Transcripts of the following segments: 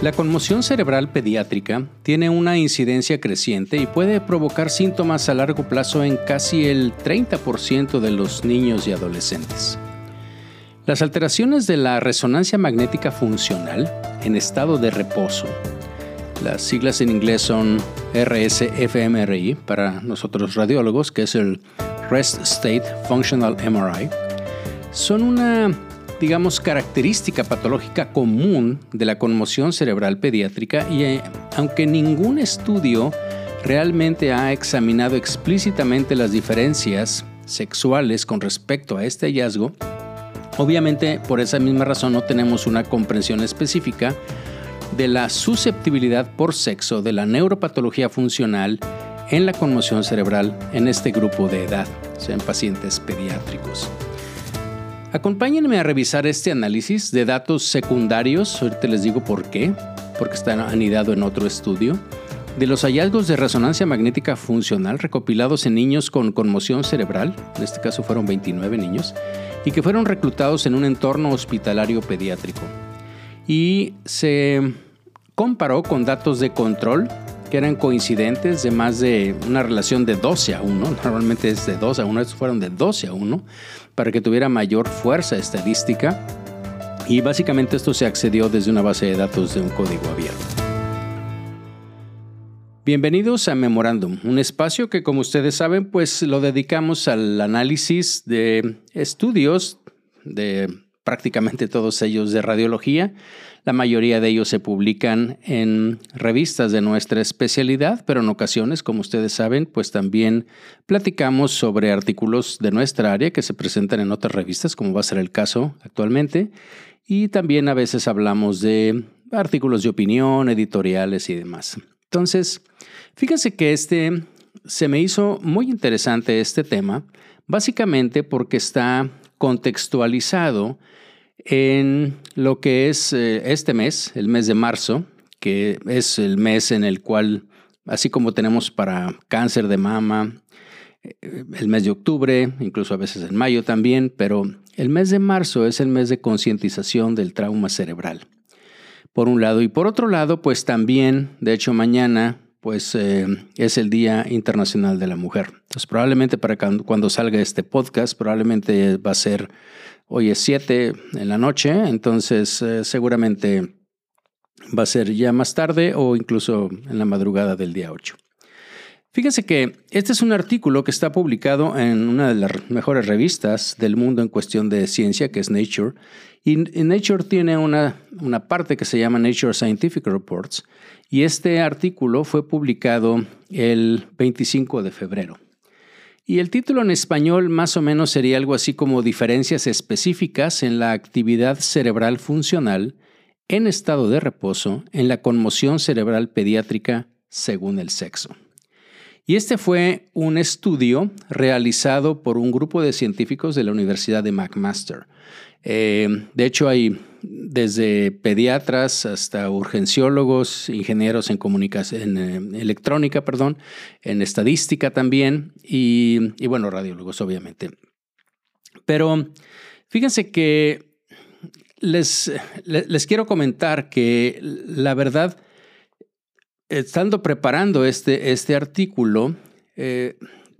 La conmoción cerebral pediátrica tiene una incidencia creciente y puede provocar síntomas a largo plazo en casi el 30% de los niños y adolescentes. Las alteraciones de la resonancia magnética funcional en estado de reposo, las siglas en inglés son RSFMRI para nosotros radiólogos, que es el Rest State Functional MRI, son una digamos, característica patológica común de la conmoción cerebral pediátrica y eh, aunque ningún estudio realmente ha examinado explícitamente las diferencias sexuales con respecto a este hallazgo, obviamente por esa misma razón no tenemos una comprensión específica de la susceptibilidad por sexo de la neuropatología funcional en la conmoción cerebral en este grupo de edad, en pacientes pediátricos. Acompáñenme a revisar este análisis de datos secundarios, ahorita les digo por qué, porque está anidado en otro estudio, de los hallazgos de resonancia magnética funcional recopilados en niños con conmoción cerebral, en este caso fueron 29 niños, y que fueron reclutados en un entorno hospitalario pediátrico. Y se comparó con datos de control que eran coincidentes de más de una relación de 12 a 1, normalmente es de 2 a 1, estos fueron de 12 a 1, para que tuviera mayor fuerza estadística y básicamente esto se accedió desde una base de datos de un código abierto. Bienvenidos a Memorandum, un espacio que como ustedes saben pues lo dedicamos al análisis de estudios de prácticamente todos ellos de radiología la mayoría de ellos se publican en revistas de nuestra especialidad, pero en ocasiones, como ustedes saben, pues también platicamos sobre artículos de nuestra área que se presentan en otras revistas, como va a ser el caso actualmente. Y también a veces hablamos de artículos de opinión, editoriales y demás. Entonces, fíjense que este se me hizo muy interesante este tema, básicamente porque está contextualizado en lo que es eh, este mes, el mes de marzo, que es el mes en el cual, así como tenemos para cáncer de mama, eh, el mes de octubre, incluso a veces en mayo también, pero el mes de marzo es el mes de concientización del trauma cerebral. Por un lado, y por otro lado, pues también, de hecho mañana, pues eh, es el Día Internacional de la Mujer. Entonces probablemente para cuando salga este podcast, probablemente va a ser Hoy es 7 en la noche, entonces eh, seguramente va a ser ya más tarde o incluso en la madrugada del día 8. Fíjense que este es un artículo que está publicado en una de las mejores revistas del mundo en cuestión de ciencia, que es Nature. Y Nature tiene una, una parte que se llama Nature Scientific Reports. Y este artículo fue publicado el 25 de febrero. Y el título en español más o menos sería algo así como diferencias específicas en la actividad cerebral funcional en estado de reposo en la conmoción cerebral pediátrica según el sexo. Y este fue un estudio realizado por un grupo de científicos de la Universidad de McMaster. Eh, de hecho, hay desde pediatras hasta urgenciólogos, ingenieros en comunicación, en eh, electrónica, perdón, en estadística también y, bueno, radiólogos, obviamente. Pero fíjense que les, les, quiero comentar que la verdad, estando preparando este, este artículo, eh,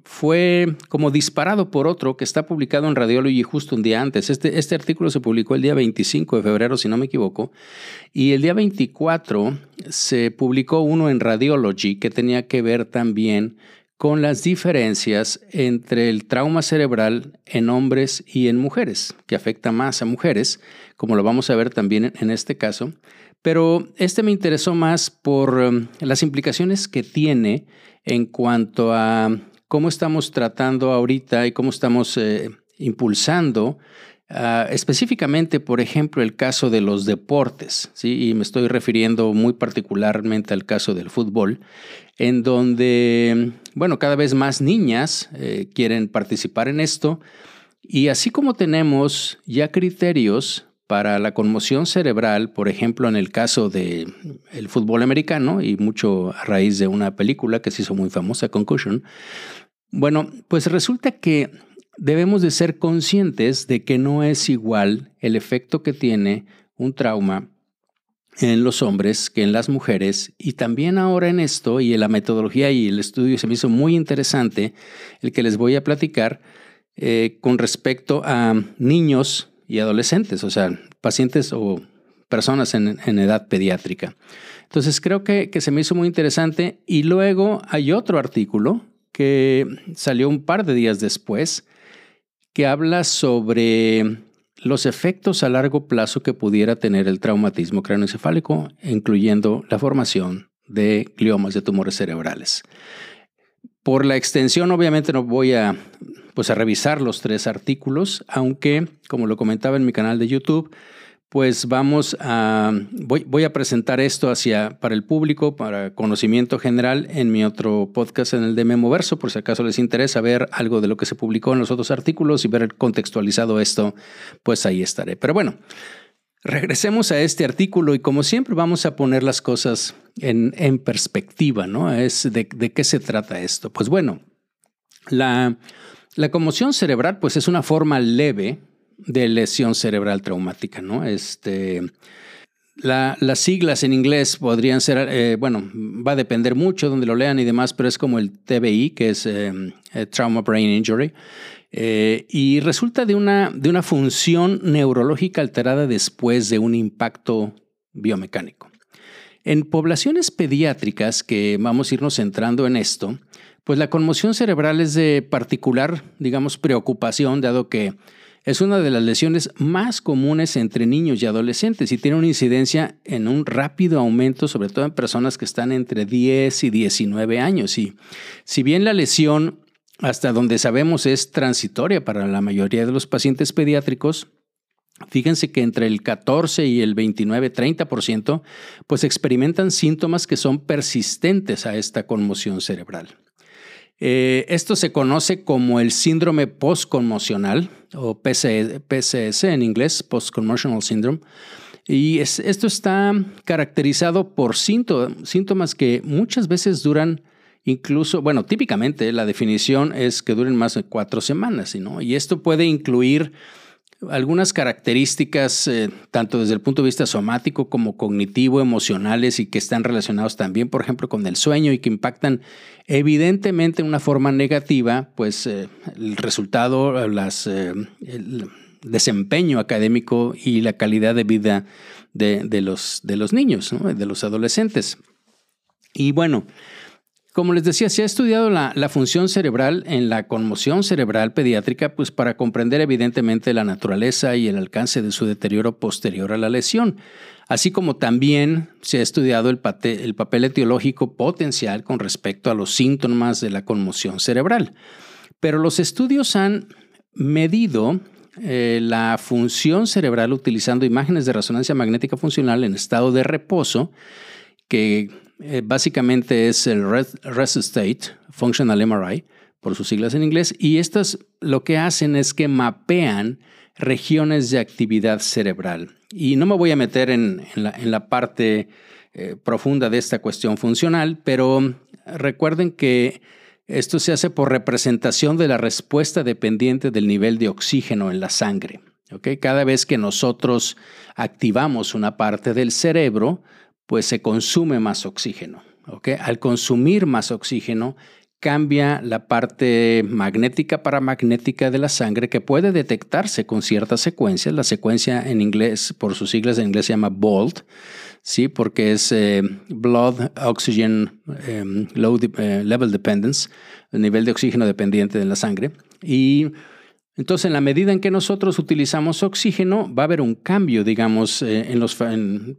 fue como disparado por otro que está publicado en Radiology justo un día antes. Este, este artículo se publicó el día 25 de febrero, si no me equivoco, y el día 24 se publicó uno en Radiology que tenía que ver también con las diferencias entre el trauma cerebral en hombres y en mujeres, que afecta más a mujeres, como lo vamos a ver también en este caso. Pero este me interesó más por um, las implicaciones que tiene en cuanto a cómo estamos tratando ahorita y cómo estamos eh, impulsando ah, específicamente, por ejemplo, el caso de los deportes, ¿sí? y me estoy refiriendo muy particularmente al caso del fútbol, en donde, bueno, cada vez más niñas eh, quieren participar en esto, y así como tenemos ya criterios para la conmoción cerebral, por ejemplo, en el caso del el fútbol americano, y mucho a raíz de una película que se hizo muy famosa, Concussion, bueno, pues resulta que debemos de ser conscientes de que no es igual el efecto que tiene un trauma en los hombres que en las mujeres y también ahora en esto y en la metodología y el estudio se me hizo muy interesante el que les voy a platicar eh, con respecto a niños y adolescentes, o sea, pacientes o personas en, edad pediátrica. Entonces creo que, que se me hizo muy interesante y luego hay otro artículo que salió un par de días después que habla sobre los efectos a largo plazo que pudiera tener el traumatismo craneoencefálico, incluyendo la formación de gliomas de tumores cerebrales. Por la extensión, obviamente no voy a, pues, a revisar los tres artículos, aunque, como lo comentaba en mi canal de YouTube, pues vamos a, voy, voy, a presentar esto hacia, para el público, para conocimiento general en mi otro podcast en el de Memoverso, por si acaso les interesa ver algo de lo que se publicó en los otros artículos y ver contextualizado esto, pues ahí estaré. Pero bueno, regresemos a este artículo y como siempre vamos a poner las cosas en, en perspectiva, ¿no? Es de, de, qué se trata esto. Pues bueno, la, la conmoción cerebral pues es una forma leve de lesión cerebral traumática, ¿no? Este, las siglas en inglés podrían ser, eh, bueno, va a depender mucho donde lo lean y demás, pero es como el TBI, que es eh, eh, Trauma Brain Injury, y resulta de una, de una función neurológica alterada después de un impacto biomecánico. En poblaciones pediátricas, que vamos a irnos centrando en esto, pues la conmoción cerebral es de particular, digamos, preocupación, dado que es una de las lesiones más comunes entre niños y adolescentes y tiene una incidencia en un rápido aumento, sobre todo en personas que están entre 10 y 19 años. Y si bien la lesión, hasta donde sabemos, es transitoria para la mayoría de los pacientes pediátricos, Fíjense que entre el 14 y el 29, 30%, pues experimentan síntomas que son persistentes a esta conmoción cerebral. Eh, esto se conoce como el síndrome postconmocional o PCS en inglés, Postconmotional Syndrome. Y esto está caracterizado por síntomas que muchas veces duran incluso, bueno, típicamente la definición es que duren más de cuatro semanas. Y esto puede incluir algunas características, eh, tanto desde el punto de vista somático como cognitivo, emocionales y que están relacionados también, por ejemplo, con el sueño y que impactan evidentemente en una forma negativa, pues eh, el resultado, las, eh, el desempeño académico y la calidad de vida de, los, de los niños, de los adolescentes. Y bueno, como les decía, se ha estudiado la, función cerebral en la conmoción cerebral pediátrica, pues para comprender evidentemente la naturaleza y el alcance de su deterioro posterior a la lesión, así como también se ha estudiado el, papel etiológico potencial con respecto a los síntomas de la conmoción cerebral. Pero los estudios han medido eh, la función cerebral utilizando imágenes de resonancia magnética funcional en estado de reposo, que eh, básicamente es el Rest State Functional MRI, por sus siglas en inglés, y estas lo que hacen es que mapean regiones de actividad cerebral. Y no me voy a meter en, la, parte eh, profunda de esta cuestión funcional, pero recuerden que esto se hace por representación de la respuesta dependiente del nivel de oxígeno en la sangre. Cada vez que nosotros activamos una parte del cerebro, pues se consume más oxígeno. Al consumir más oxígeno, cambia la parte magnética paramagnética de la sangre que puede detectarse con ciertas secuencias. La secuencia en inglés, por sus siglas en inglés, se llama BOLT, ¿sí? porque es eh, Blood Oxygen em, Low eh, Level Dependence, el nivel de oxígeno dependiente de la sangre. Y entonces, en la medida en que nosotros utilizamos oxígeno, va a haber un cambio, digamos, eh, en los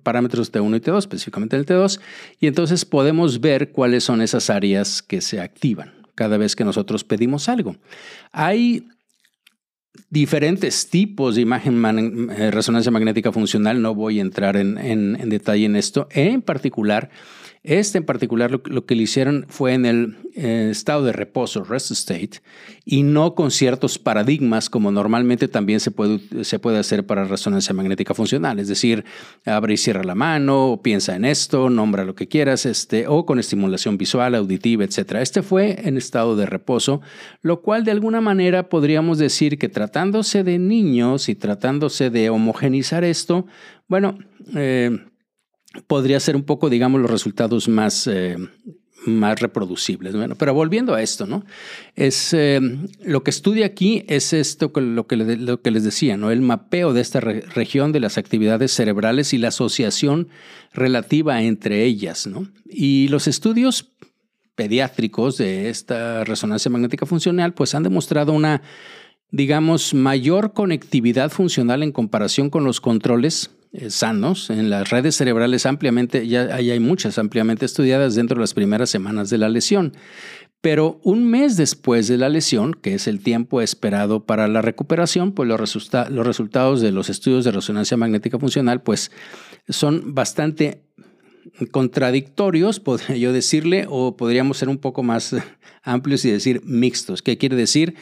parámetros T1 y T2, específicamente el T2, y entonces podemos ver cuáles son esas áreas que se activan cada vez que nosotros pedimos algo. Hay diferentes tipos de imagen eh, resonancia magnética funcional, no voy a entrar en, en detalle en esto, en particular este en particular lo, que le hicieron fue en el eh, estado de reposo, rest state, y no con ciertos paradigmas como normalmente también se puede, se puede hacer para resonancia magnética funcional. Es decir, abre y cierra la mano, piensa en esto, nombra lo que quieras, este, o con estimulación visual, auditiva, etc. Este fue en estado de reposo, lo cual de alguna manera podríamos decir que tratándose de niños y tratándose de homogenizar esto, bueno, eh, podría ser un poco, digamos, los resultados más, eh, más reproducibles. Bueno, pero volviendo a esto, ¿no? Es, eh, lo que estudia aquí es esto, lo que, lo que les decía, ¿no? El mapeo de esta región de las actividades cerebrales y la asociación relativa entre ellas, ¿no? Y los estudios pediátricos de esta resonancia magnética funcional, pues han demostrado una, digamos, mayor conectividad funcional en comparación con los controles sanos en las redes cerebrales ampliamente, ya hay muchas ampliamente estudiadas dentro de las primeras semanas de la lesión. Pero un mes después de la lesión, que es el tiempo esperado para la recuperación, pues los, los resultados de los estudios de resonancia magnética funcional pues son bastante contradictorios, podría yo decirle, o podríamos ser un poco más amplios y decir mixtos. ¿Qué quiere decir?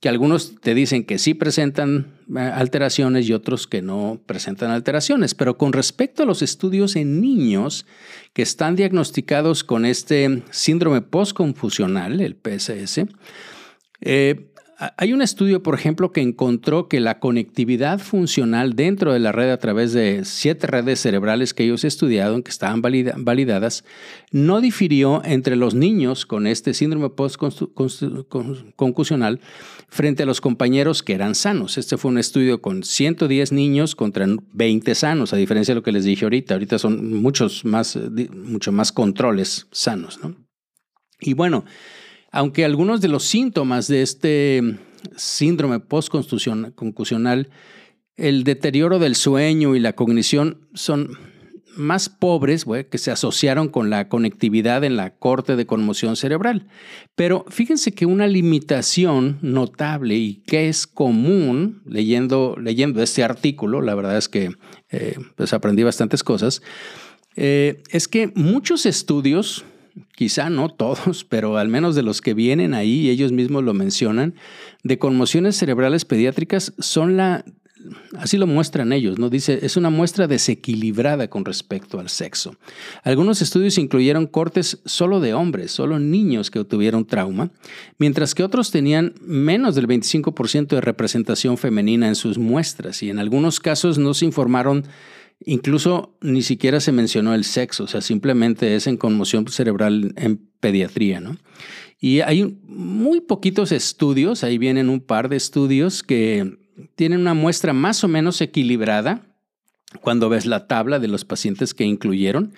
Que algunos te dicen que sí presentan eh, alteraciones y otros que no presentan alteraciones. Pero con respecto a los estudios en niños que están diagnosticados con este síndrome postconfusional, el PSS, eh, hay un estudio, por ejemplo, que encontró que la conectividad funcional dentro de la red a través de siete redes cerebrales que ellos estudiaron, que estaban validadas, no difirió entre los niños con este síndrome postconcusional frente a los compañeros que eran sanos. Este fue un estudio con 110 niños contra 20 sanos, a diferencia de lo que les dije ahorita. Ahorita son muchos más, mucho más controles sanos. Y bueno, aunque algunos de los síntomas de este síndrome postconcusional, el deterioro del sueño y la cognición son más pobres que se asociaron con la conectividad en la corte de conmoción cerebral. Pero fíjense que una limitación notable y que es común leyendo, leyendo este artículo, la verdad es que eh, pues aprendí bastantes cosas, eh, es que muchos estudios quizá no todos, pero al menos de los que vienen ahí, ellos mismos lo mencionan, de conmociones cerebrales pediátricas son la, así lo muestran ellos, ¿no? Dice, es una muestra desequilibrada con respecto al sexo. Algunos estudios incluyeron cortes solo de hombres, solo niños que tuvieron trauma, mientras que otros tenían menos del 25% de representación femenina en sus muestras y en algunos casos no se informaron Incluso ni siquiera se mencionó el sexo, o sea, simplemente es en conmoción cerebral en pediatría, ¿no? Y hay muy poquitos estudios, ahí vienen un par de estudios que tienen una muestra más o menos equilibrada cuando ves la tabla de los pacientes que incluyeron.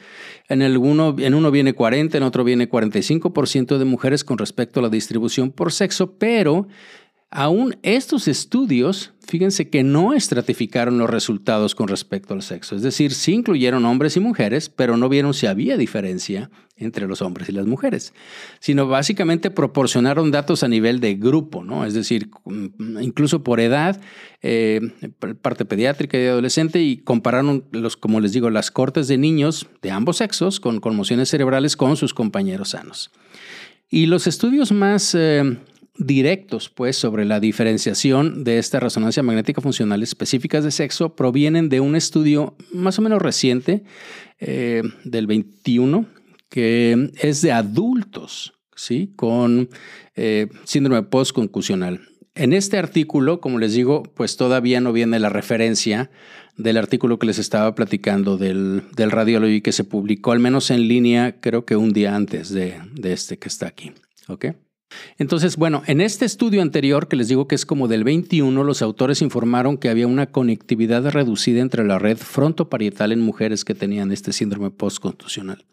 En, uno, en uno viene 40, en otro viene 45% de mujeres con respecto a la distribución por sexo, pero Aún estos estudios, fíjense que no estratificaron los resultados con respecto al sexo, es decir, sí incluyeron hombres y mujeres, pero no vieron si había diferencia entre los hombres y las mujeres, sino básicamente proporcionaron datos a nivel de grupo, ¿no? Es decir, mm, incluso por edad, eh, parte pediátrica y adolescente, y compararon, los, como les digo, las cortes de niños de ambos sexos con conmociones cerebrales con sus compañeros sanos. Y los estudios más eh, directos, pues, sobre la diferenciación de esta resonancia magnética funcional específicas de sexo provienen de un estudio más o menos reciente eh, del 21 que es de adultos, ¿sí? Con eh, síndrome postconcusional. En este artículo, como les digo, pues todavía no viene la referencia del artículo que les estaba platicando del, del que se publicó, al menos en línea, creo que un día antes de, de este que está aquí. Entonces, bueno, en este estudio anterior, que les digo que es como del 21, los autores informaron que había una conectividad reducida entre la red frontoparietal en mujeres que tenían este síndrome postcontusional.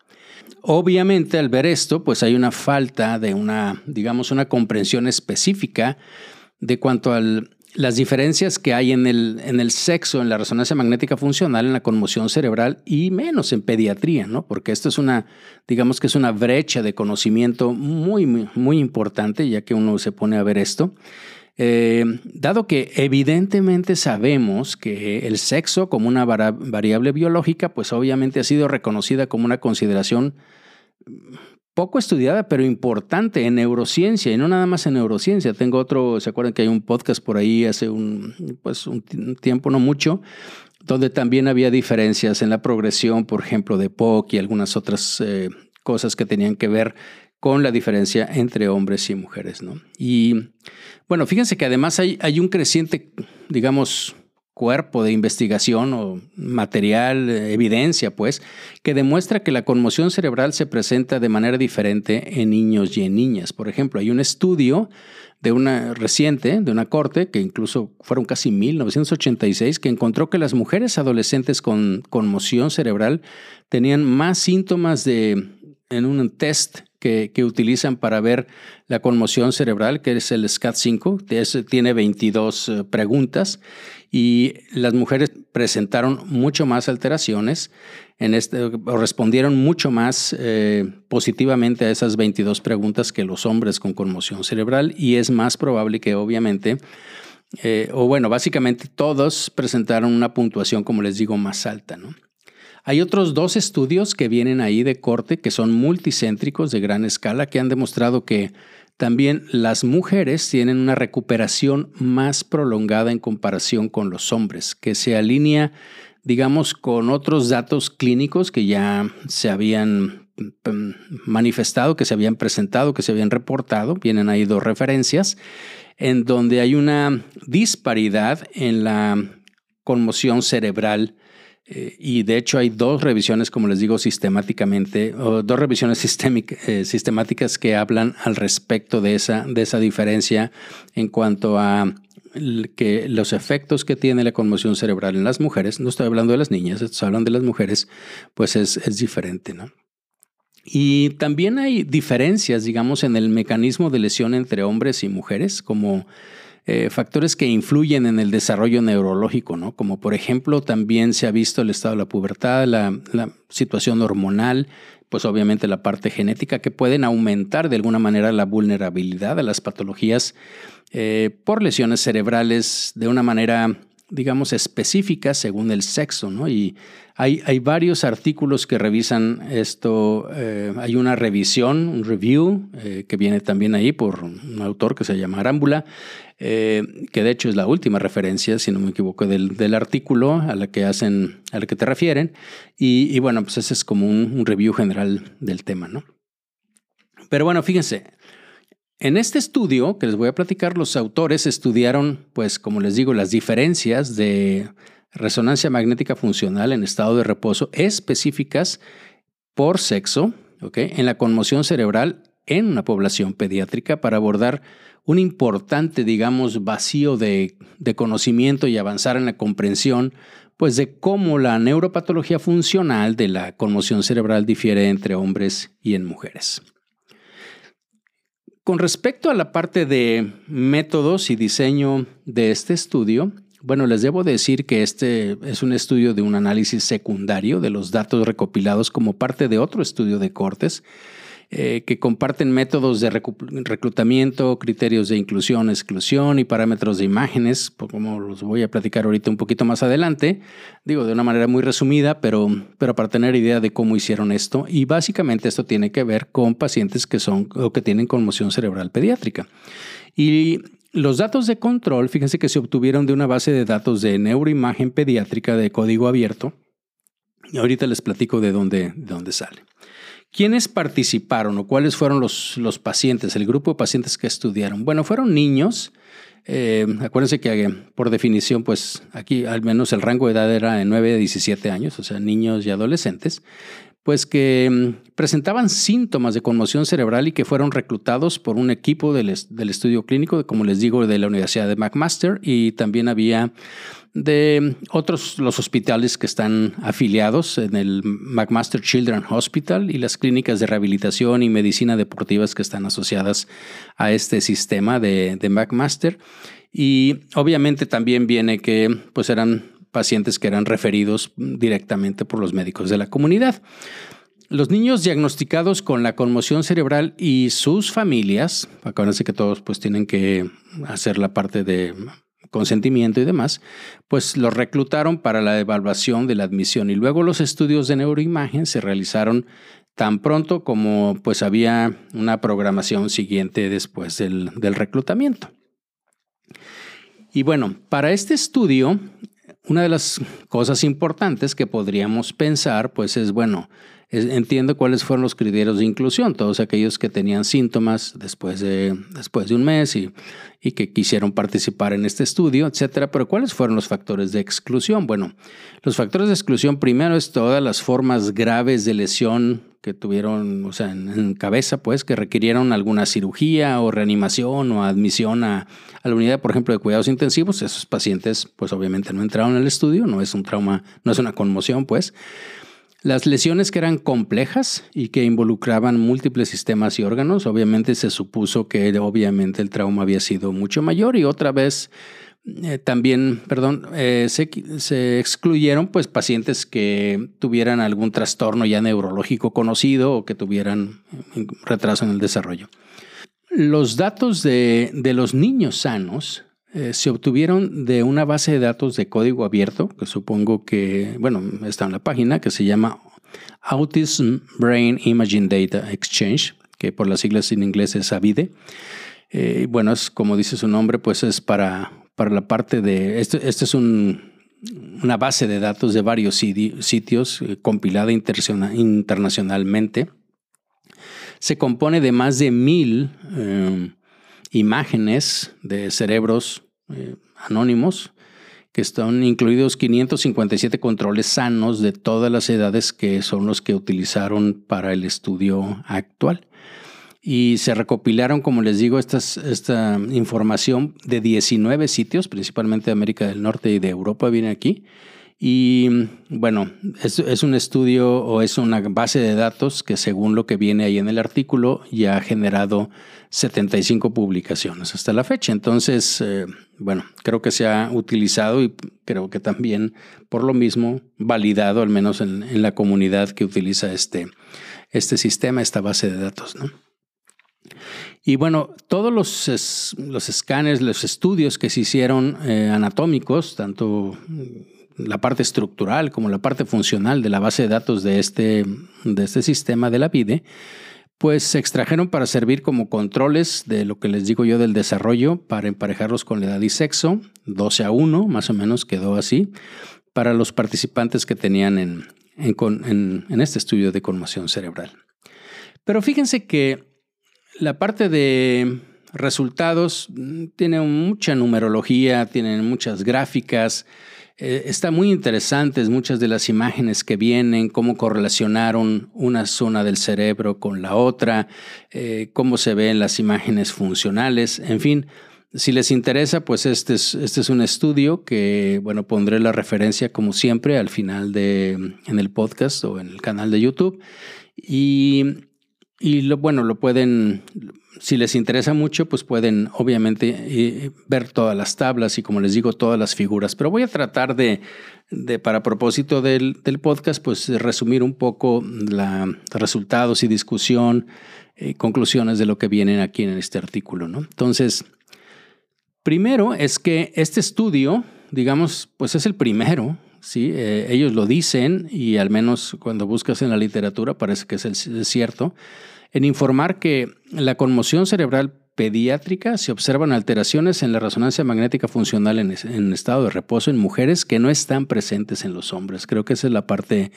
Obviamente, al ver esto, pues hay una falta de una, digamos, una comprensión específica de cuanto al las diferencias que hay en el, en el sexo, en la resonancia magnética funcional, en la conmoción cerebral y menos en pediatría, ¿no? Porque esto es una, digamos que es una brecha de conocimiento muy, muy, importante, ya que uno se pone a ver esto. Eh, dado que evidentemente sabemos que el sexo como una variable biológica, pues obviamente ha sido reconocida como una consideración poco estudiada, pero importante en neurociencia, y no nada más en neurociencia. Tengo otro, ¿se acuerdan que hay un podcast por ahí hace un, pues un tiempo, no mucho, donde también había diferencias en la progresión, por ejemplo, de POC y algunas otras eh, cosas que tenían que ver con la diferencia entre hombres y mujeres, ¿no? Y bueno, fíjense que además hay, hay un creciente, digamos, cuerpo de investigación o material, evidencia, pues, que demuestra que la conmoción cerebral se presenta de manera diferente en niños y en niñas. Por ejemplo, hay un estudio de una reciente, de una corte, que incluso fueron casi 1986, que encontró que las mujeres adolescentes con conmoción cerebral tenían más síntomas de, en un test que, utilizan para ver la conmoción cerebral, que es el SCAT-5, tiene 22 eh, preguntas y las mujeres presentaron mucho más alteraciones, en este, respondieron mucho más eh, positivamente a esas 22 preguntas que los hombres con conmoción cerebral y es más probable que obviamente, eh, o bueno, básicamente todos presentaron una puntuación, como les digo, más alta. ¿no? Hay otros dos estudios que vienen ahí de corte que son multicéntricos de gran escala que han demostrado que también las mujeres tienen una recuperación más prolongada en comparación con los hombres, que se alinea, digamos, con otros datos clínicos que ya se habían mm, manifestado, que se habían presentado, que se habían reportado. Vienen ahí dos referencias en donde hay una disparidad en la conmoción cerebral eh, y de hecho hay dos revisiones, como les digo, sistemáticamente, o dos revisiones eh, sistemáticas que hablan al respecto de esa, de esa diferencia en cuanto a que los efectos que tiene la conmoción cerebral en las mujeres, no estoy hablando de las niñas, estoy hablando de las mujeres, pues es, es diferente, ¿no? Y también hay diferencias, digamos, en el mecanismo de lesión entre hombres y mujeres, como eh, factores que influyen en el desarrollo neurológico, ¿no? Como por ejemplo también se ha visto el estado de la pubertad, la, situación hormonal, pues obviamente la parte genética que pueden aumentar de alguna manera la vulnerabilidad a las patologías eh, por lesiones cerebrales de una manera digamos, específicas según el sexo, ¿no? Y hay, hay varios artículos que revisan esto. Eh, hay una revisión, un review, eh, que viene también ahí por un autor que se llama Arámbula, eh, que de hecho es la última referencia, si no me equivoco, del, del artículo a la que hacen, a la que te refieren. Y, bueno, pues ese es como un, un review general del tema, ¿no? Pero bueno, fíjense, en este estudio que les voy a platicar, los autores estudiaron, pues como les digo, las diferencias de resonancia magnética funcional en estado de reposo específicas por sexo, en la conmoción cerebral en una población pediátrica para abordar un importante, digamos, vacío de, de conocimiento y avanzar en la comprensión pues de cómo la neuropatología funcional de la conmoción cerebral difiere entre hombres y en mujeres. Con respecto a la parte de métodos y diseño de este estudio, bueno, les debo decir que este es un estudio de un análisis secundario de los datos recopilados como parte de otro estudio de cortes eh, que comparten métodos de reclutamiento, criterios de inclusión, exclusión y parámetros de imágenes, como los voy a platicar ahorita un poquito más adelante, digo de una manera muy resumida, pero, pero para tener idea de cómo hicieron esto. Y básicamente esto tiene que ver con pacientes que son o que tienen conmoción cerebral pediátrica. Y los datos de control, fíjense que se obtuvieron de una base de datos de neuroimagen pediátrica de código abierto. Y ahorita les platico de dónde, de dónde sale. ¿Quiénes participaron o cuáles fueron los, los pacientes, el grupo de pacientes que estudiaron? Bueno, fueron niños. Eh, acuérdense que eh, por definición, pues aquí al menos el rango de edad era de 9 a 17 años, o sea, niños y adolescentes, pues que mm, presentaban síntomas de conmoción cerebral y que fueron reclutados por un equipo del, del estudio clínico, como les digo, de la Universidad de McMaster y también había de otros los hospitales que están afiliados en el McMaster Children Hospital y las clínicas de rehabilitación y medicina deportivas que están asociadas a este sistema de, McMaster. Y obviamente también viene que pues eran pacientes que eran referidos directamente por los médicos de la comunidad. Los niños diagnosticados con la conmoción cerebral y sus familias, acuérdense que todos pues tienen que hacer la parte de consentimiento y demás, pues los reclutaron para la evaluación de la admisión y luego los estudios de neuroimagen se realizaron tan pronto como pues había una programación siguiente después del, del reclutamiento. Y bueno, para este estudio, una de las cosas importantes que podríamos pensar pues es, bueno, entiendo cuáles fueron los criterios de inclusión, todos aquellos que tenían síntomas después de, después de un mes y, y que quisieron participar en este estudio, etcétera. Pero ¿cuáles fueron los factores de exclusión? Bueno, los factores de exclusión primero es todas las formas graves de lesión que tuvieron, o sea, en, cabeza, pues, que requirieron alguna cirugía o reanimación o admisión a, a, la unidad, por ejemplo, de cuidados intensivos. Esos pacientes, pues, obviamente no entraron en el estudio, no es un trauma, no es una conmoción, pues. Las lesiones que eran complejas y que involucraban múltiples sistemas y órganos, obviamente se supuso que obviamente el trauma había sido mucho mayor y otra vez eh, también, perdón, eh, se, excluyeron pues pacientes que tuvieran algún trastorno ya neurológico conocido o que tuvieran retraso en el desarrollo. Los datos de, de los niños sanos eh, se obtuvieron de una base de datos de código abierto, que supongo que, bueno, está en la página, que se llama Autism Brain Imaging Data Exchange, que por las siglas en inglés es AVIDE. Eh, bueno, es como dice su nombre, pues es para, para la parte de, este, este es un, una base de datos de varios sitios eh, compilada internacionalmente. Se compone de más de mil imágenes de cerebros eh, anónimos, que están incluidos 557 controles sanos de todas las edades que son los que utilizaron para el estudio actual. Y se recopilaron, como les digo, esta información de 19 sitios, principalmente de América del Norte y de Europa, viene aquí. Y bueno, es, es, un estudio o es una base de datos que según lo que viene ahí en el artículo ya ha generado 75 publicaciones hasta la fecha. Entonces, eh, bueno, creo que se ha utilizado y creo que también por lo mismo validado, al menos en, en la comunidad que utiliza este, este sistema, esta base de datos. ¿no? Y bueno, todos los, los escáneres, los estudios que se hicieron eh, anatómicos, tanto la parte estructural como la parte funcional de la base de datos de este, de este sistema de la VIDE, pues se extrajeron para servir como controles de lo que les digo yo del desarrollo para emparejarlos con la edad y sexo, 12 a 1, más o menos quedó así, para los participantes que tenían en, en, en este estudio de conmoción cerebral. Pero fíjense que la parte de resultados mm, tiene mucha numerología, tienen muchas gráficas, eh, está muy interesantes muchas de las imágenes que vienen, cómo correlacionaron una zona del cerebro con la otra, eh, cómo se ven las imágenes funcionales, en fin. Si les interesa, pues este es, este es un estudio que, bueno, pondré la referencia como siempre al final de, en el podcast o en el canal de YouTube. Y y lo, bueno, lo pueden, si les interesa mucho, pues pueden obviamente eh, ver todas las tablas y como les digo, todas las figuras. Pero voy a tratar de, de para propósito del, del, podcast, pues resumir un poco los resultados y discusión, eh, conclusiones de lo que vienen aquí en este artículo. ¿no? Entonces, primero es que este estudio, digamos, pues es el primero ¿sí? Eh, ellos lo dicen y al menos cuando buscas en la literatura parece que es, cierto, en informar que la conmoción cerebral pediátrica se observan alteraciones en la resonancia magnética funcional en, estado de reposo en mujeres que no están presentes en los hombres. Creo que esa es la parte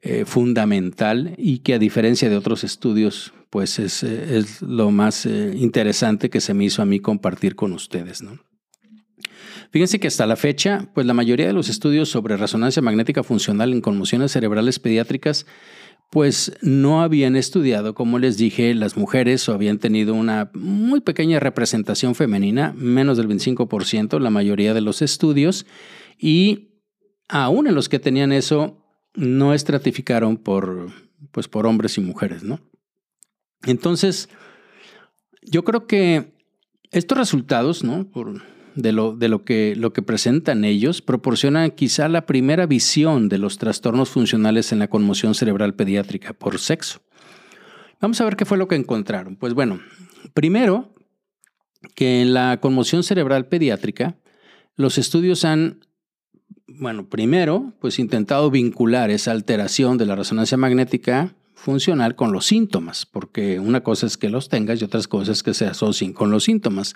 eh, fundamental y que a diferencia de otros estudios, pues es, es lo más eh, interesante que se me hizo a mí compartir con ustedes. ¿no? Fíjense que hasta la fecha, pues la mayoría de los estudios sobre resonancia magnética funcional en conmociones cerebrales pediátricas pues no habían estudiado, como les dije, las mujeres o habían tenido una muy pequeña representación femenina, menos del 25%, la mayoría de los estudios, y aún en los que tenían eso, no estratificaron por, pues por hombres y mujeres, ¿no? Entonces, yo creo que estos resultados, ¿no? Por, de lo, de lo, que, lo que presentan ellos proporciona quizá la primera visión de los trastornos funcionales en la conmoción cerebral pediátrica por sexo. Vamos a ver qué fue lo que encontraron. Pues bueno, primero, que en la conmoción cerebral pediátrica, los estudios han, bueno, primero, pues intentado vincular esa alteración de la resonancia magnética funcional con los síntomas, porque una cosa es que los tengas y otras cosas que se asocien con los síntomas.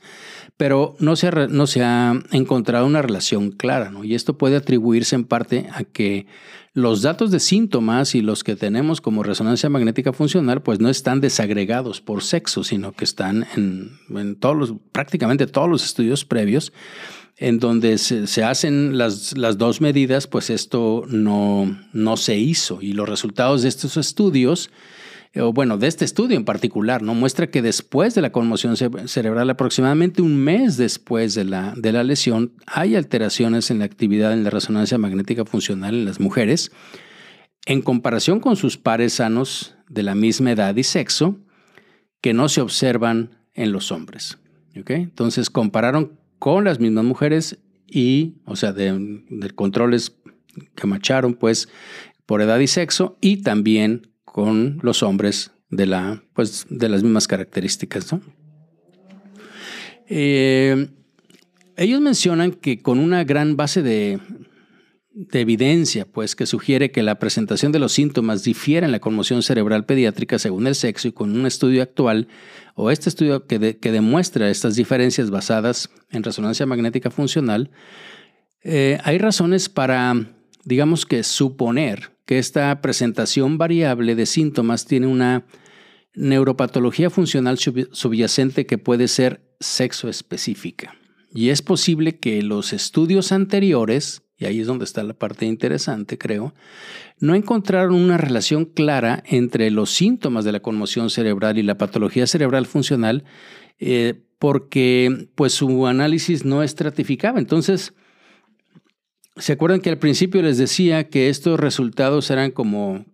Pero no se ha, no se ha encontrado una relación clara, ¿no? Y esto puede atribuirse en parte a que los datos de síntomas y los que tenemos como resonancia magnética funcional, pues no están desagregados por sexo, sino que están en, todos los, prácticamente todos los estudios previos en donde se, hacen las, las, dos medidas, pues esto no, no se hizo. Y los resultados de estos estudios, o bueno, de este estudio en particular, ¿no? muestra que después de la conmoción cerebral, aproximadamente un mes después de la, de la lesión, hay alteraciones en la actividad en la resonancia magnética funcional en las mujeres, en comparación con sus pares sanos de la misma edad y sexo, que no se observan en los hombres. Entonces compararon con las mismas mujeres y, o sea, de, controles que macharon, pues, por edad y sexo y también con los hombres de, la, pues, de las mismas características. Eh, ellos mencionan que con una gran base de, de evidencia, pues, que sugiere que la presentación de los síntomas difiere en la conmoción cerebral pediátrica según el sexo y con un estudio actual o este estudio que, que demuestra estas diferencias basadas en resonancia magnética funcional, eh, hay razones para, digamos que, suponer que esta presentación variable de síntomas tiene una neuropatología funcional subyacente que puede ser sexo específica. Y es posible que los estudios anteriores y ahí es donde está la parte interesante, creo, no encontraron una relación clara entre los síntomas de la conmoción cerebral y la patología cerebral funcional, eh, porque pues su análisis no estratificaba. Entonces, ¿se acuerdan que al principio les decía que estos resultados eran como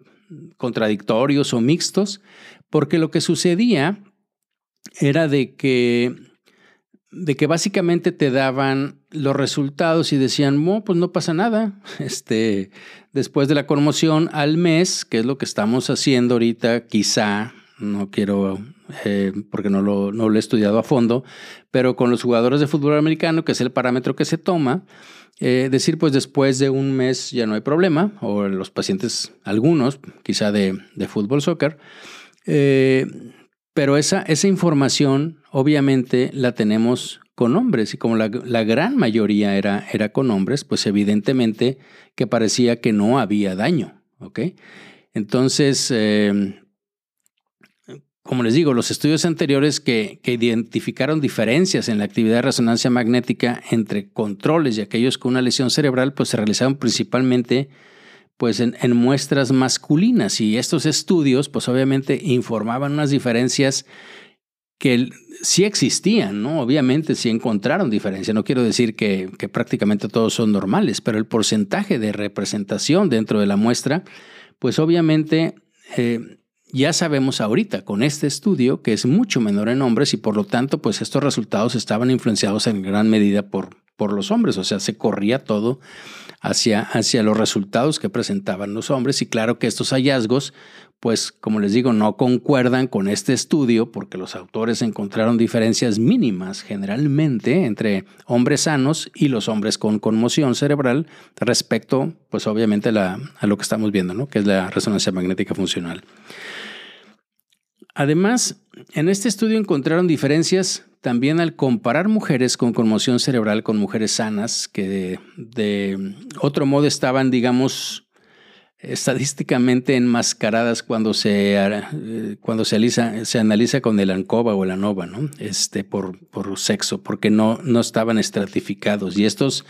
contradictorios o mixtos? Porque lo que sucedía era de que de que básicamente te daban los resultados y decían, no, pues no pasa nada. Este, después de la conmoción al mes, que es lo que estamos haciendo ahorita, quizá, no quiero, eh, porque no lo, no lo he estudiado a fondo, pero con los jugadores de fútbol americano, que es el parámetro que se toma, eh, decir, pues después de un mes ya no hay problema, o los pacientes, algunos, quizá de, de fútbol, soccer, eh, pero esa, esa información obviamente la tenemos con hombres y como la, gran mayoría era, era, con hombres, pues evidentemente que parecía que no había daño. ¿ok? Entonces, eh, como les digo, los estudios anteriores que, que, identificaron diferencias en la actividad de resonancia magnética entre controles y aquellos con una lesión cerebral, pues se realizaron principalmente pues en, muestras masculinas y estos estudios pues obviamente informaban unas diferencias que sí existían, ¿no? Obviamente sí encontraron diferencia. No quiero decir que, prácticamente todos son normales, pero el porcentaje de representación dentro de la muestra, pues obviamente eh, ya sabemos ahorita con este estudio que es mucho menor en hombres y por lo tanto, pues estos resultados estaban influenciados en gran medida por, por los hombres. O sea, se corría todo hacia, hacia los resultados que presentaban los hombres y claro que estos hallazgos, pues como les digo, no concuerdan con este estudio porque los autores encontraron diferencias mínimas generalmente entre hombres sanos y los hombres con conmoción cerebral respecto, pues obviamente a lo que estamos viendo, ¿no? que es la resonancia magnética funcional. Además, en este estudio encontraron diferencias también al comparar mujeres con conmoción cerebral con mujeres sanas, que de, otro modo estaban, digamos, estadísticamente enmascaradas cuando se, eh, cuando se, analiza, con el ANCOVA o el ANOVA, ¿no? Este, por, por sexo, porque no, no estaban estratificados. Y estos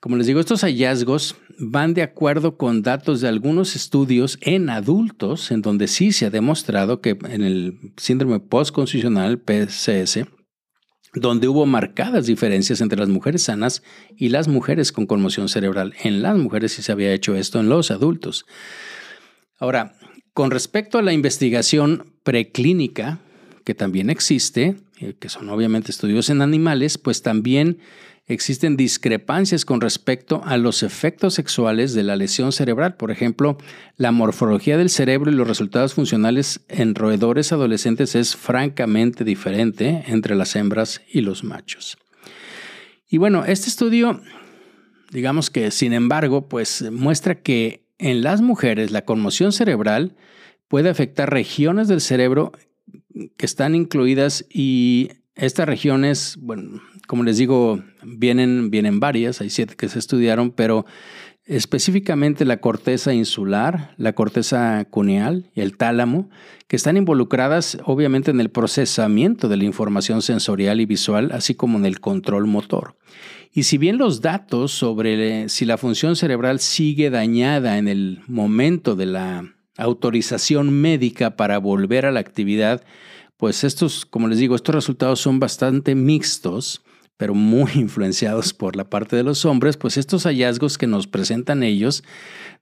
como les digo, estos hallazgos van de acuerdo con datos de algunos estudios en adultos, en donde sí se ha demostrado que en el síndrome postconstitucional, PCS, donde hubo marcadas diferencias entre las mujeres sanas y las mujeres con conmoción cerebral. En las mujeres sí se había hecho esto, en los adultos. Ahora, con respecto a la investigación preclínica, que también existe, eh, que son obviamente estudios en animales, pues también existen discrepancias con respecto a los efectos sexuales de la lesión cerebral. Por ejemplo, la morfología del cerebro y los resultados funcionales en roedores adolescentes es francamente diferente entre las hembras y los machos. Y bueno, este estudio, digamos que sin embargo, pues muestra que en las mujeres la conmoción cerebral puede afectar regiones del cerebro que están incluidas y estas regiones, bueno, como les digo, vienen, vienen varias, hay siete que se estudiaron, pero específicamente la corteza insular, la corteza cuneal y el tálamo, que están involucradas obviamente en el procesamiento de la información sensorial y visual, así como en el control motor. Y si bien los datos sobre si la función cerebral sigue dañada en el momento de la autorización médica para volver a la actividad, pues estos, como les digo, estos resultados son bastante mixtos pero muy influenciados por la parte de los hombres, pues estos hallazgos que nos presentan ellos,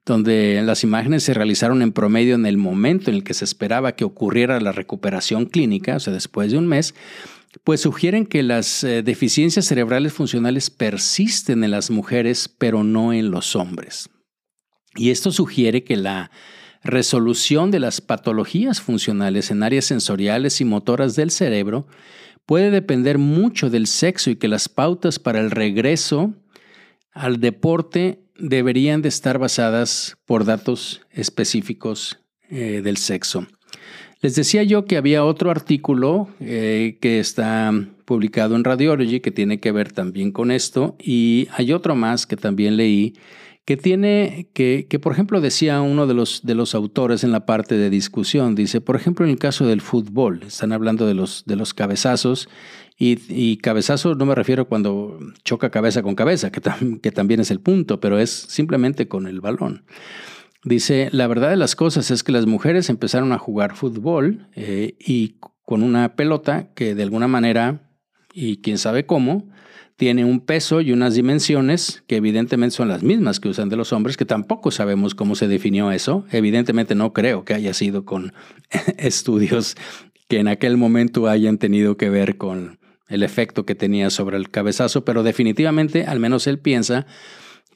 donde las imágenes se realizaron en promedio en el momento en el que se esperaba que ocurriera la recuperación clínica, o sea, después de un mes, pues sugieren que las eh, deficiencias cerebrales funcionales persisten en las mujeres, pero no en los hombres. Y esto sugiere que la resolución de las patologías funcionales en áreas sensoriales y motoras del cerebro puede depender mucho del sexo y que las pautas para el regreso al deporte deberían de estar basadas por datos específicos eh, del sexo. Les decía yo que había otro artículo eh, que está publicado en Radiology que tiene que ver también con esto y hay otro más que también leí que tiene, que, que, por ejemplo decía uno de los, de los autores en la parte de discusión, dice, por ejemplo en el caso del fútbol, están hablando de los, de los cabezazos, y, y cabezazos no me refiero cuando choca cabeza con cabeza, que, que también es el punto, pero es simplemente con el balón. Dice, la verdad de las cosas es que las mujeres empezaron a jugar fútbol eh, y con una pelota que de alguna manera, y quién sabe cómo, tiene un peso y unas dimensiones que evidentemente son las mismas que usan de los hombres, que tampoco sabemos cómo se definió eso. Evidentemente no creo que haya sido con estudios que en aquel momento hayan tenido que ver con el efecto que tenía sobre el cabezazo, pero definitivamente, al menos él piensa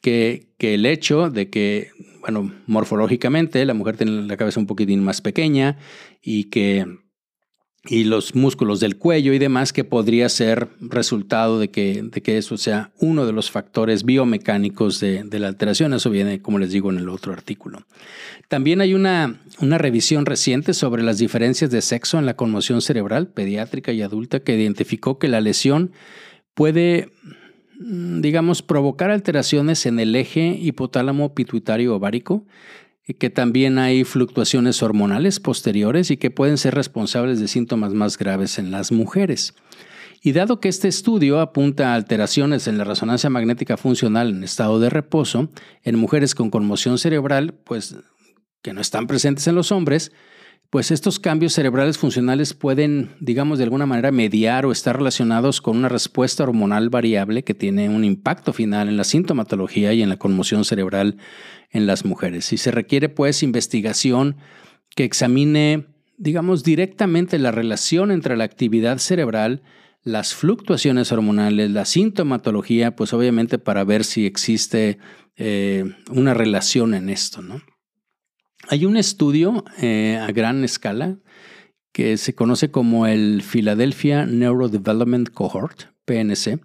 que, que el hecho de que, bueno, morfológicamente la mujer tiene la cabeza un poquitín más pequeña y que y los músculos del cuello y demás, que podría ser resultado de que, de que eso sea uno de los factores biomecánicos de, la alteración. Eso viene, como les digo, en el otro artículo. También hay una, una revisión reciente sobre las diferencias de sexo en la conmoción cerebral pediátrica y adulta que identificó que la lesión puede mm, digamos, provocar alteraciones en el eje hipotálamo pituitario ovárico, que también hay fluctuaciones hormonales posteriores y que pueden ser responsables de síntomas más graves en las mujeres. Y dado que este estudio apunta a alteraciones en la resonancia magnética funcional en estado de reposo en mujeres con conmoción cerebral, pues que no están presentes en los hombres, pues estos cambios cerebrales funcionales pueden, digamos, de alguna manera mediar o estar relacionados con una respuesta hormonal variable que tiene un impacto final en la sintomatología y en la conmoción cerebral en las mujeres. Y se requiere pues investigación que examine, digamos, directamente la relación entre la actividad cerebral, las fluctuaciones hormonales, la sintomatología, pues obviamente para ver si existe eh, una relación en esto, ¿no? Hay un estudio eh, a gran escala que se conoce como el Philadelphia Neurodevelopment Cohort, PNC,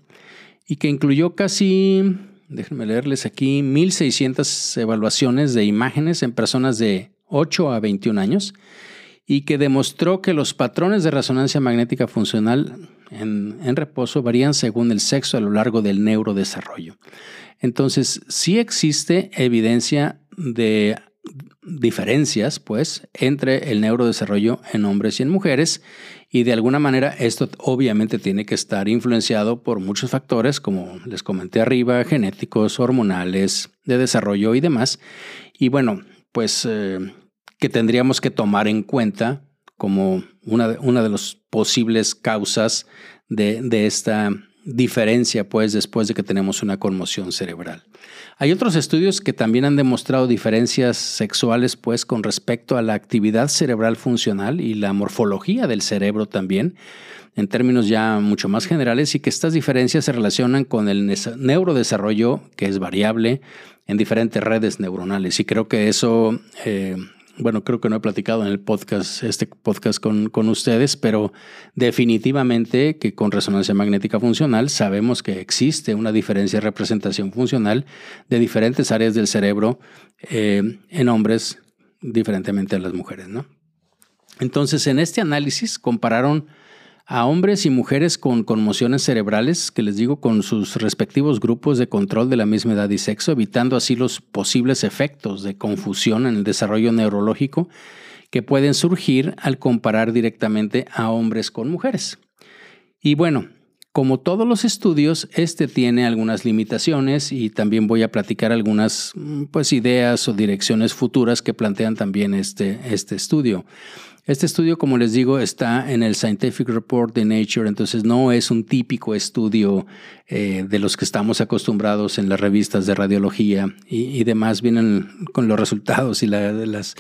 y que incluyó casi, déjenme leerles aquí, 1.600 evaluaciones de imágenes en personas de 8 a 21 años y que demostró que los patrones de resonancia magnética funcional en, en, reposo varían según el sexo a lo largo del neurodesarrollo. Entonces, sí existe evidencia de diferencias, pues, entre el neurodesarrollo en hombres y en mujeres. Y de alguna manera esto obviamente tiene que estar influenciado por muchos factores, como les comenté arriba, genéticos, hormonales, de desarrollo y demás. Y bueno, pues eh, que tendríamos que tomar en cuenta como una de, una de las posibles causas de, de esta diferencia, pues, después de que tenemos una conmoción cerebral. Hay otros estudios que también han demostrado diferencias sexuales, pues, con respecto a la actividad cerebral funcional y la morfología del cerebro también, en términos ya mucho más generales, y que estas diferencias se relacionan con el neurodesarrollo, que es variable en diferentes redes neuronales. Y creo que eso eh, bueno, creo que no he platicado en el podcast, este podcast con, con, ustedes, pero definitivamente que con resonancia magnética funcional sabemos que existe una diferencia de representación funcional de diferentes áreas del cerebro eh, en hombres diferentemente a las mujeres, ¿no? Entonces, en este análisis compararon a hombres y mujeres con conmociones cerebrales, que les digo, con sus respectivos grupos de control de la misma edad y sexo, evitando así los posibles efectos de confusión en el desarrollo neurológico que pueden surgir al comparar directamente a hombres con mujeres. Y bueno, como todos los estudios, este tiene algunas limitaciones y también voy a platicar algunas pues, ideas o direcciones futuras que plantean también este, este estudio. Este estudio, como les digo, está en el Scientific Report de Nature, entonces no es un típico estudio eh, de los que estamos acostumbrados en las revistas de radiología y, demás, vienen con los resultados y las,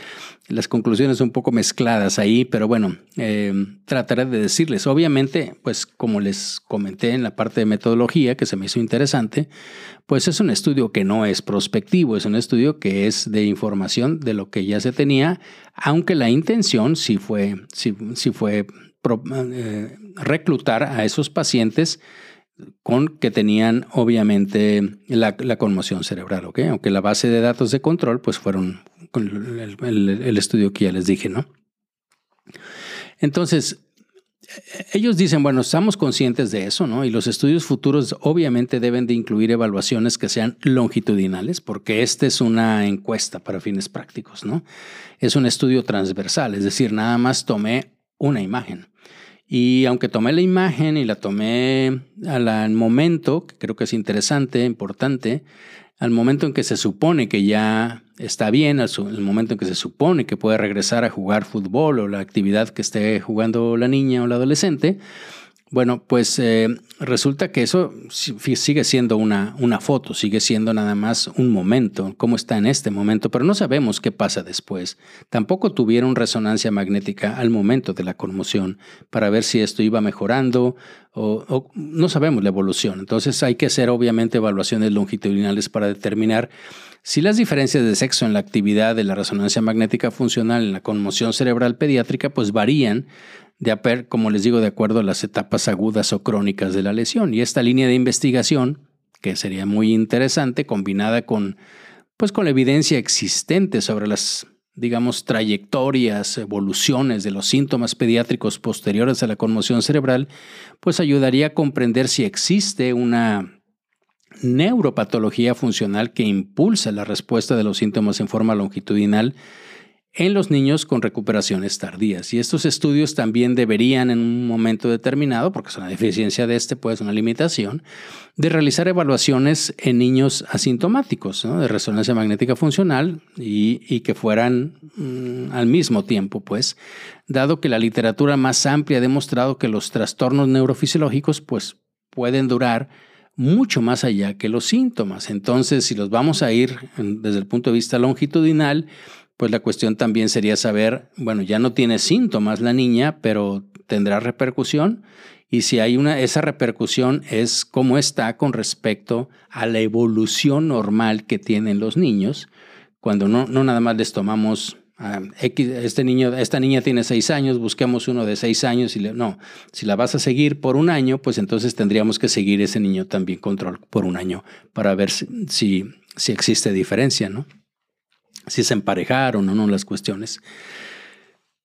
conclusiones un poco mezcladas ahí, pero bueno, eh, trataré de decirles. Obviamente, pues como les comenté en la parte de metodología, que se me hizo interesante, pues es un estudio que no es prospectivo, es un estudio que es de información de lo que ya se tenía, aunque la intención sí fue, sí, fue eh, reclutar a esos pacientes con que tenían obviamente la, conmoción cerebral, ¿ok? Aunque la base de datos de control pues fueron el, el estudio que ya les dije, ¿no? Entonces, ellos dicen, bueno, estamos conscientes de eso, ¿no? Y los estudios futuros obviamente deben de incluir evaluaciones que sean longitudinales, porque esta es una encuesta para fines prácticos, ¿no? Es un estudio transversal, es decir, nada más tomé una imagen. Y aunque tomé la imagen y la tomé al momento, que creo que es interesante, importante, al momento en que se supone que ya está bien, al momento en que se supone que puede regresar a jugar fútbol o la actividad que esté jugando la niña o la adolescente, bueno, pues eh, resulta que eso sigue siendo una, una foto, sigue siendo nada más un momento, cómo está en este momento, pero no sabemos qué pasa después. Tampoco tuvieron resonancia magnética al momento de la conmoción para ver si esto iba mejorando o, o no sabemos la evolución. Entonces hay que hacer obviamente evaluaciones longitudinales para determinar si las diferencias de sexo en la actividad de la resonancia magnética funcional en la conmoción cerebral pediátrica pues varían de, como les digo, de acuerdo a las etapas agudas o crónicas de la lesión. Y esta línea de investigación, que sería muy interesante, combinada con, pues, con la evidencia existente sobre las, digamos, trayectorias, evoluciones de los síntomas pediátricos posteriores a la conmoción cerebral, pues ayudaría a comprender si existe una neuropatología funcional que impulsa la respuesta de los síntomas en forma longitudinal en los niños con recuperaciones tardías. Y estos estudios también deberían en un momento determinado, porque es una deficiencia de este, pues una limitación, de realizar evaluaciones en niños asintomáticos, de resonancia magnética funcional y, que fueran mm, al mismo tiempo, pues, dado que la literatura más amplia ha demostrado que los trastornos neurofisiológicos, pues, pueden durar mucho más allá que los síntomas. Entonces, si los vamos a ir desde el punto de vista longitudinal, pues la cuestión también sería saber, bueno, ya no tiene síntomas la niña, pero tendrá repercusión. Y si hay una, esa repercusión es cómo está con respecto a la evolución normal que tienen los niños, cuando no, no nada más les tomamos a este niño, esta niña tiene seis años, busquemos uno de seis años y le, no, si la vas a seguir por un año, pues entonces tendríamos que seguir ese niño también control por un año para ver si, si existe diferencia, ¿no? Si se emparejaron o no las cuestiones.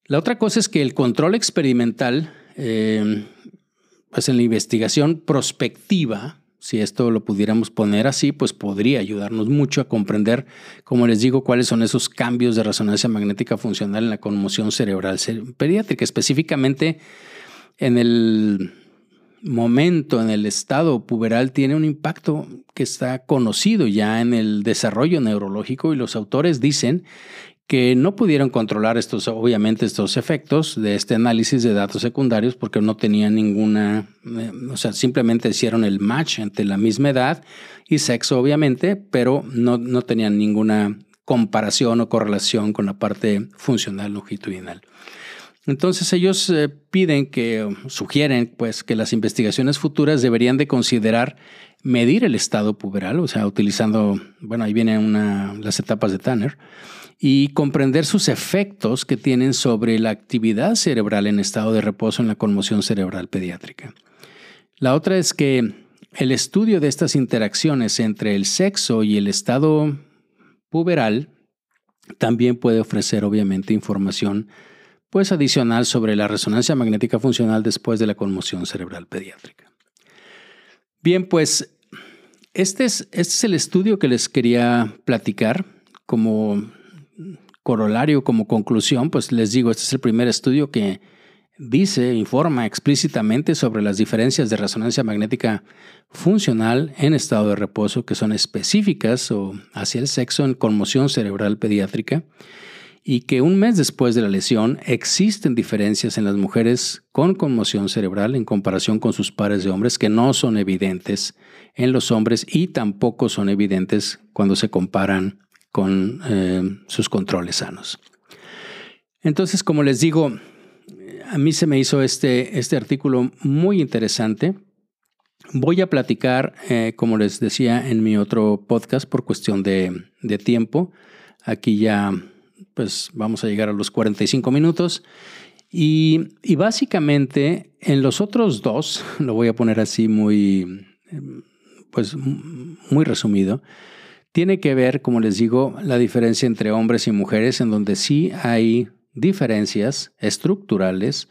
La otra cosa es que el control experimental, eh, pues en la investigación prospectiva, si esto lo pudiéramos poner así, pues podría ayudarnos mucho a comprender, como les digo, cuáles son esos cambios de resonancia magnética funcional en la conmoción cerebral pediátrica, específicamente en el momento en el estado puberal tiene un impacto que está conocido ya en el desarrollo neurológico y los autores dicen que no pudieron controlar estos, obviamente, estos efectos de este análisis de datos secundarios porque no tenían ninguna, eh, o sea, simplemente hicieron el match entre la misma edad y sexo, obviamente, pero no, no tenían ninguna comparación o correlación con la parte funcional longitudinal. Entonces ellos eh, piden que, sugieren pues que las investigaciones futuras deberían de considerar medir el estado puberal, o sea, utilizando, bueno, ahí vienen las etapas de Tanner, y comprender sus efectos que tienen sobre la actividad cerebral en estado de reposo en la conmoción cerebral pediátrica. La otra es que el estudio de estas interacciones entre el sexo y el estado puberal también puede ofrecer obviamente información pues adicional sobre la resonancia magnética funcional después de la conmoción cerebral pediátrica. Bien, pues este es, este es el estudio que les quería platicar como corolario, como conclusión, pues les digo, este es el primer estudio que dice, informa explícitamente sobre las diferencias de resonancia magnética funcional en estado de reposo que son específicas o hacia el sexo en conmoción cerebral pediátrica y que un mes después de la lesión existen diferencias en las mujeres con conmoción cerebral en comparación con sus pares de hombres que no son evidentes en los hombres y tampoco son evidentes cuando se comparan con eh, sus controles sanos. Entonces, como les digo, a mí se me hizo este, este artículo muy interesante. Voy a platicar, eh, como les decía en mi otro podcast, por cuestión de, tiempo. Aquí ya, pues vamos a llegar a los 45 minutos. Y, básicamente en los otros dos, lo voy a poner así muy, pues muy resumido, tiene que ver, como les digo, la diferencia entre hombres y mujeres, en donde sí hay diferencias estructurales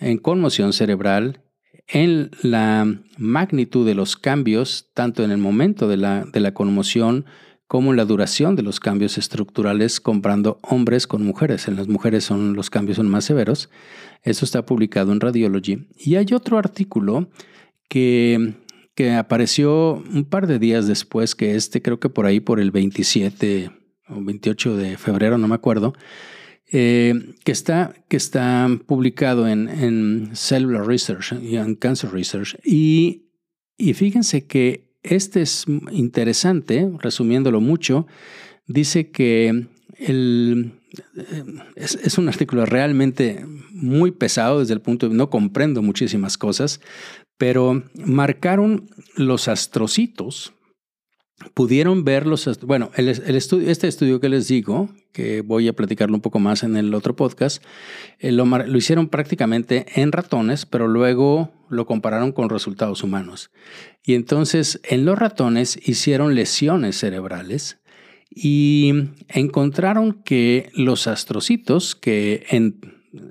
en conmoción cerebral, en la magnitud de los cambios, tanto en el momento de la, de la conmoción como en la duración de los cambios estructurales comparando hombres con mujeres. En las mujeres son, los cambios son más severos. Eso está publicado en Radiology. Y hay otro artículo que, que apareció un par de días después que este, creo que por ahí por el 27 o 28 de febrero, no me acuerdo, eh, que, está, que está publicado en, Cellular Research y en Cancer Research. Y, y fíjense que este es interesante, resumiéndolo mucho, dice que el, eh, es, un artículo realmente muy pesado desde el punto de no comprendo muchísimas cosas, pero marcaron los astrocitos pudieron ver los, bueno, el, estudio, este estudio que les digo, que voy a platicarlo un poco más en el otro podcast, eh, lo, hicieron prácticamente en ratones, pero luego lo compararon con resultados humanos. Y entonces en los ratones hicieron lesiones cerebrales y encontraron que los astrocitos, que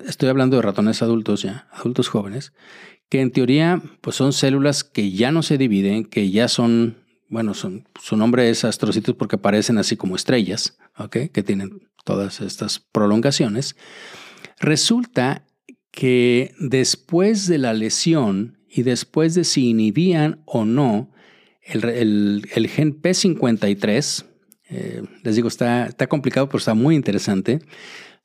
estoy hablando de ratones adultos ya, adultos jóvenes, que en teoría pues son células que ya no se dividen, que ya son bueno, su nombre es astrocitos porque parecen así como estrellas, que tienen todas estas prolongaciones. Resulta que después de la lesión y después de si inhibían o no el, gen P53, eh, les digo, está, está complicado, pero está muy interesante,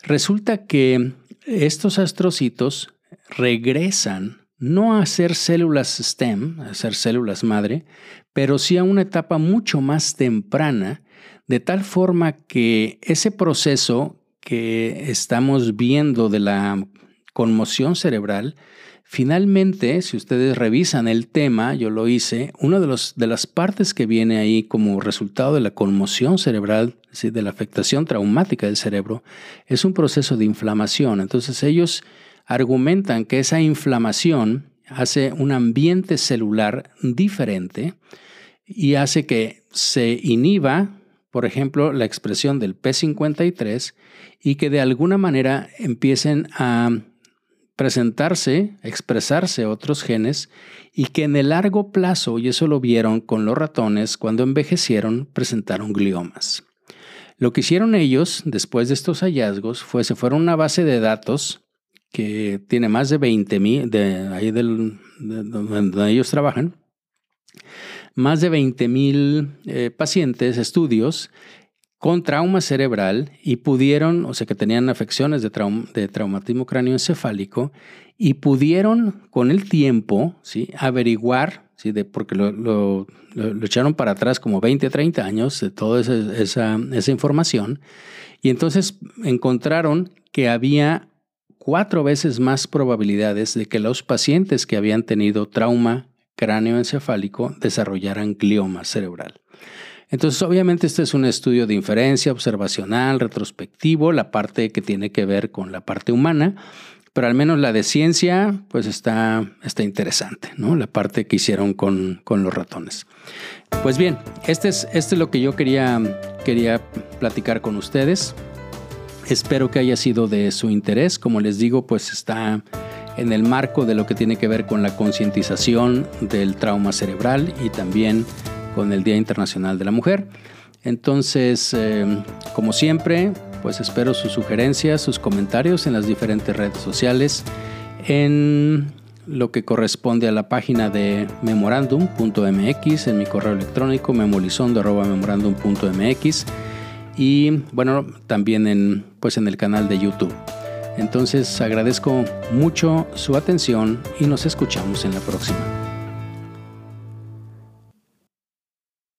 resulta que estos astrocitos regresan no a ser células STEM, a ser células madre, pero sí a una etapa mucho más temprana, de tal forma que ese proceso que estamos viendo de la conmoción cerebral, finalmente, si ustedes revisan el tema, yo lo hice, una de, las partes que viene ahí como resultado de la conmoción cerebral, de la afectación traumática del cerebro, es un proceso de inflamación. Entonces ellos argumentan que esa inflamación hace un ambiente celular diferente y hace que se inhiba, por ejemplo, la expresión del P53 y que de alguna manera empiecen a presentarse, expresarse otros genes y que en el largo plazo, y eso lo vieron con los ratones, cuando envejecieron, presentaron gliomas. Lo que hicieron ellos después de estos hallazgos fue se fueron a una base de datos que tiene más de 20 mil, de ahí del, donde ellos trabajan, más de 20 mil eh, pacientes, estudios con trauma cerebral y pudieron, o sea, que tenían afecciones de, de traumatismo cráneoencefálico y pudieron con el tiempo ¿sí? averiguar, ¿sí? de, porque lo, lo, echaron para atrás como 20, 30 años de toda esa, esa información, y entonces encontraron que había cuatro veces más probabilidades de que los pacientes que habían tenido trauma cráneoencefálico desarrollaran glioma cerebral. Entonces, obviamente, este es un estudio de inferencia observacional, retrospectivo, la parte que tiene que ver con la parte humana, pero al menos la de ciencia, pues está, está interesante, ¿no? La parte que hicieron con, con los ratones. Pues bien, este es, este es lo que yo quería, quería platicar con ustedes. Espero que haya sido de su interés. Como les digo, pues está en el marco de lo que tiene que ver con la concientización del trauma cerebral y también con el Día Internacional de la Mujer. Entonces, eh, como siempre, pues espero sus sugerencias, sus comentarios en las diferentes redes sociales, en lo que corresponde a la página de memorandum.mx, en mi correo electrónico memolizondo.memorandum.mx y bueno, también en, pues en el canal de YouTube. Entonces agradezco mucho su atención y nos escuchamos en la próxima.